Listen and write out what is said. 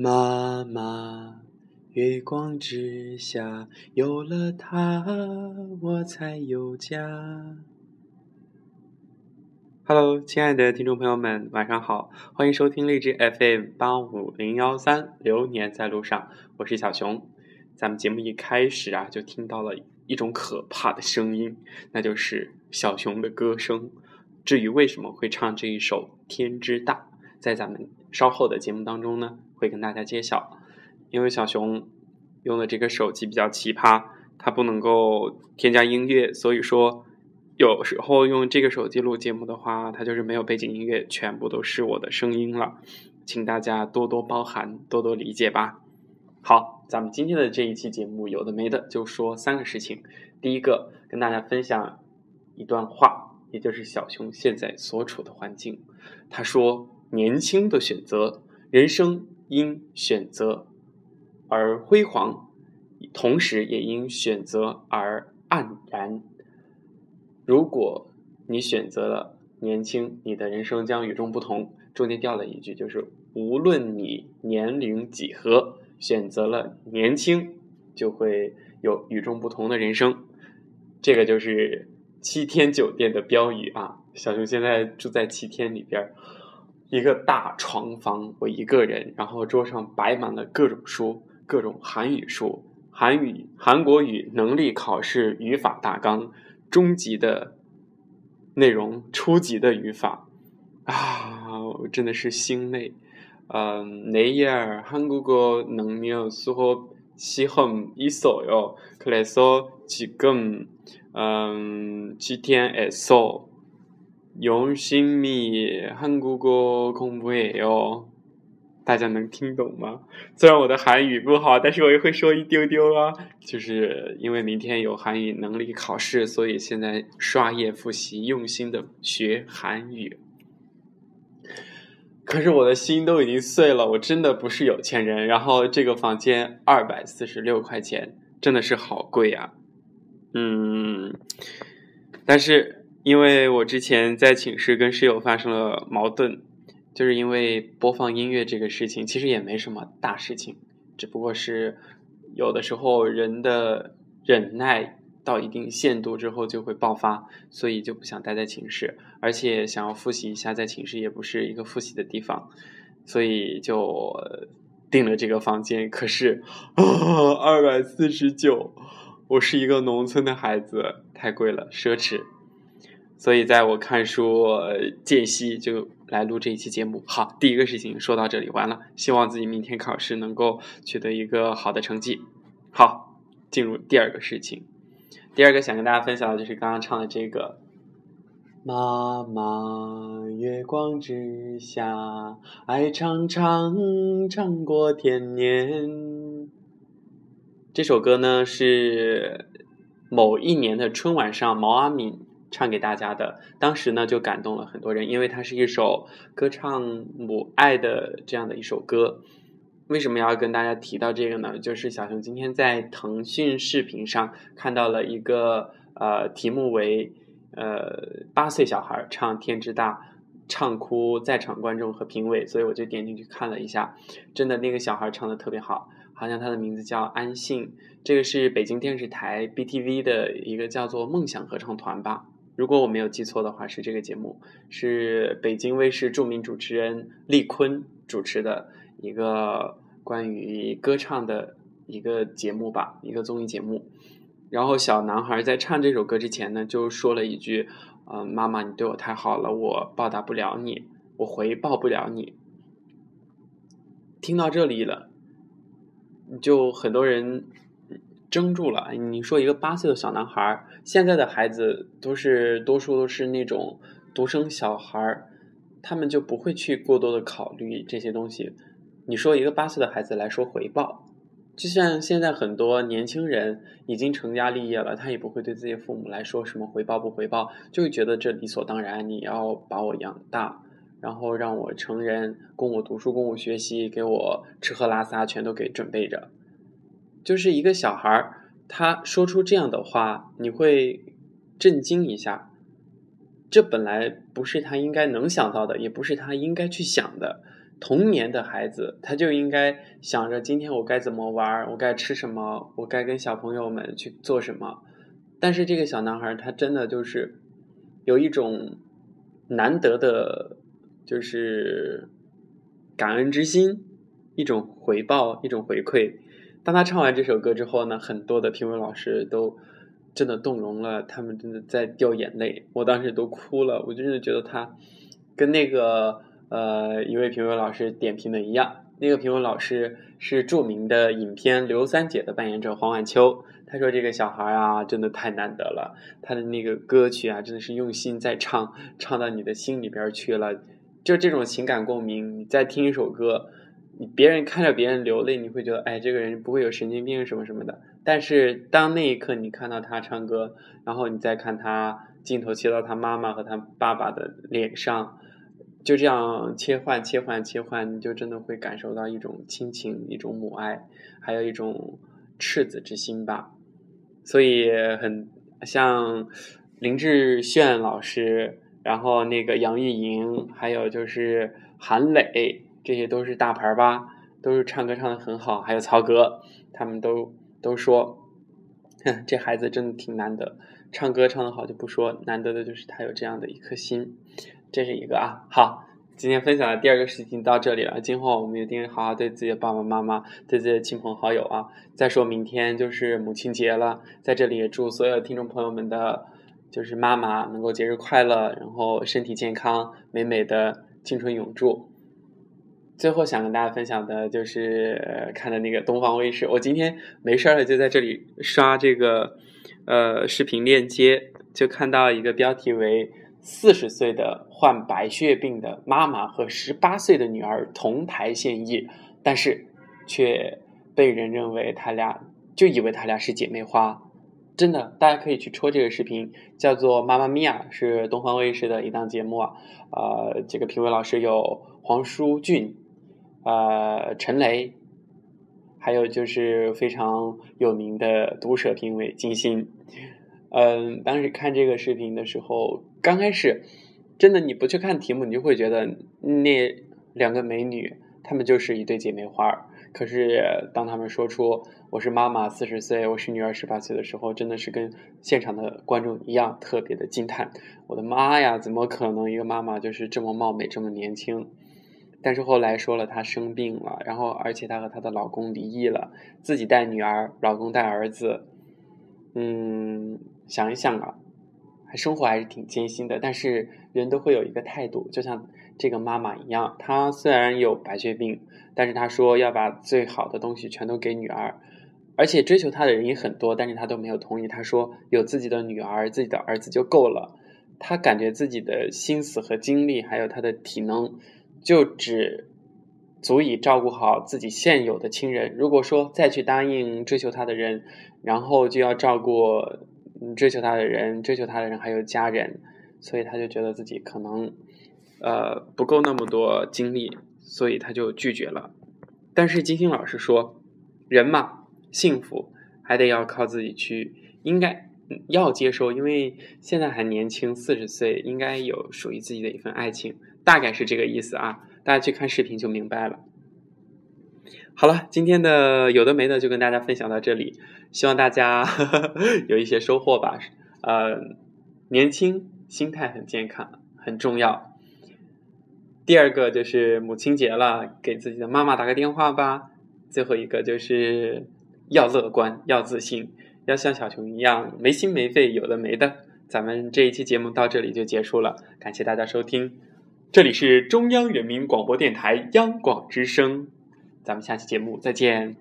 妈妈，月光之下，有了他，我才有家。Hello，亲爱的听众朋友们，晚上好，欢迎收听荔枝 FM 八五零幺三，流年在路上，我是小熊。咱们节目一开始啊，就听到了一种可怕的声音，那就是小熊的歌声。至于为什么会唱这一首《天之大》，在咱们稍后的节目当中呢，会跟大家揭晓。因为小熊用的这个手机比较奇葩，它不能够添加音乐，所以说有时候用这个手机录节目的话，它就是没有背景音乐，全部都是我的声音了，请大家多多包涵，多多理解吧。好，咱们今天的这一期节目有的没的就说三个事情。第一个，跟大家分享一段话，也就是小熊现在所处的环境。他说：“年轻的选择，人生因选择而辉煌，同时也因选择而黯然。如果你选择了年轻，你的人生将与众不同。”中间掉了一句，就是无论你年龄几何。选择了年轻，就会有与众不同的人生。这个就是七天酒店的标语啊！小熊现在住在七天里边，一个大床房，我一个人，然后桌上摆满了各种书，各种韩语书，韩语、韩国语能力考试语法大纲，中级的内容，初级的语法啊，我真的是心累。嗯，내일한국어능력수업시험있어요그래서지금음지텐에서 用心米韩国歌，恐怖耶哟！大家能听懂吗？虽然我的韩语不好，但是我也会说一丢丢啊。就是因为明天有韩语能力考试，所以现在刷夜复习，用心的学韩语。可是我的心都已经碎了，我真的不是有钱人。然后这个房间二百四十六块钱，真的是好贵啊！嗯，但是。因为我之前在寝室跟室友发生了矛盾，就是因为播放音乐这个事情，其实也没什么大事情，只不过是有的时候人的忍耐。到一定限度之后就会爆发，所以就不想待在寝室，而且想要复习一下，在寝室也不是一个复习的地方，所以就订了这个房间。可是啊，二百四十九，我是一个农村的孩子，太贵了，奢侈。所以在我看书间隙就来录这一期节目。好，第一个事情说到这里完了，希望自己明天考试能够取得一个好的成绩。好，进入第二个事情。第二个想跟大家分享的就是刚刚唱的这个《妈妈月光之下，爱长长长过天年》。这首歌呢是某一年的春晚上毛阿敏唱给大家的，当时呢就感动了很多人，因为它是一首歌唱母爱的这样的一首歌。为什么要跟大家提到这个呢？就是小熊今天在腾讯视频上看到了一个呃题目为呃八岁小孩唱《天之大》，唱哭在场观众和评委，所以我就点进去看了一下，真的那个小孩唱的特别好，好像他的名字叫安信，这个是北京电视台 BTV 的一个叫做梦想合唱团吧，如果我没有记错的话是这个节目，是北京卫视著名主持人丽坤主持的。一个关于歌唱的一个节目吧，一个综艺节目。然后小男孩在唱这首歌之前呢，就说了一句：“嗯，妈妈，你对我太好了，我报答不了你，我回报不了你。”听到这里了，就很多人怔住了。你说一个八岁的小男孩，现在的孩子都是多数都是那种独生小孩，他们就不会去过多的考虑这些东西。你说一个八岁的孩子来说回报，就像现在很多年轻人已经成家立业了，他也不会对自己父母来说什么回报不回报，就会觉得这理所当然。你要把我养大，然后让我成人，供我读书，供我学习，给我吃喝拉撒全都给准备着。就是一个小孩儿，他说出这样的话，你会震惊一下。这本来不是他应该能想到的，也不是他应该去想的。童年的孩子，他就应该想着今天我该怎么玩，我该吃什么，我该跟小朋友们去做什么。但是这个小男孩他真的就是有一种难得的，就是感恩之心，一种回报，一种回馈。当他唱完这首歌之后呢，很多的评委老师都真的动容了，他们真的在掉眼泪，我当时都哭了。我真的觉得他跟那个。呃，一位评委老师点评的一样，那个评委老师是著名的影片《刘三姐》的扮演者黄婉秋。他说：“这个小孩啊，真的太难得了，他的那个歌曲啊，真的是用心在唱，唱到你的心里边去了。就这种情感共鸣，你再听一首歌，你别人看着别人流泪，你会觉得，哎，这个人不会有神经病什么什么的。但是当那一刻你看到他唱歌，然后你再看他镜头切到他妈妈和他爸爸的脸上。”就这样切换、切换、切换，你就真的会感受到一种亲情、一种母爱，还有一种赤子之心吧。所以很像林志炫老师，然后那个杨钰莹，还有就是韩磊，这些都是大牌吧，都是唱歌唱的很好。还有曹格，他们都都说，哼 这孩子真的挺难得，唱歌唱的好就不说，难得的就是他有这样的一颗心。这是一个啊，好，今天分享的第二个事情到这里了。今后我们一定好好对自己的爸爸妈妈、对自己的亲朋好友啊。再说明天就是母亲节了，在这里也祝所有听众朋友们的，就是妈妈能够节日快乐，然后身体健康，美美的青春永驻。最后想跟大家分享的就是看的那个东方卫视，我今天没事儿了就在这里刷这个呃视频链接，就看到一个标题为。四十岁的患白血病的妈妈和十八岁的女儿同台献艺，但是却被人认为他俩就以为他俩是姐妹花。真的，大家可以去戳这个视频，叫做《妈妈咪呀》，是东方卫视的一档节目啊。呃，这个评委老师有黄舒骏、呃陈雷，还有就是非常有名的毒舌评委金星。嗯，当时看这个视频的时候，刚开始真的你不去看题目，你就会觉得那两个美女她们就是一对姐妹花。可是当她们说出“我是妈妈四十岁，我是女儿十八岁”的时候，真的是跟现场的观众一样特别的惊叹。我的妈呀，怎么可能一个妈妈就是这么貌美，这么年轻？但是后来说了她生病了，然后而且她和她的老公离异了，自己带女儿，老公带儿子。嗯。想一想啊，还生活还是挺艰辛的。但是人都会有一个态度，就像这个妈妈一样，她虽然有白血病，但是她说要把最好的东西全都给女儿，而且追求她的人也很多，但是她都没有同意。她说有自己的女儿、自己的儿子就够了。她感觉自己的心思和精力，还有她的体能，就只足以照顾好自己现有的亲人。如果说再去答应追求她的人，然后就要照顾。追求他的人，追求他的人还有家人，所以他就觉得自己可能，呃，不够那么多精力，所以他就拒绝了。但是金星老师说，人嘛，幸福还得要靠自己去，应该要接受，因为现在还年轻，四十岁，应该有属于自己的一份爱情，大概是这个意思啊。大家去看视频就明白了。好了，今天的有的没的就跟大家分享到这里，希望大家 有一些收获吧。呃，年轻，心态很健康，很重要。第二个就是母亲节了，给自己的妈妈打个电话吧。最后一个就是要乐观，要自信，要像小熊一样没心没肺，有的没的。咱们这一期节目到这里就结束了，感谢大家收听，这里是中央人民广播电台央广之声。咱们下期节目再见。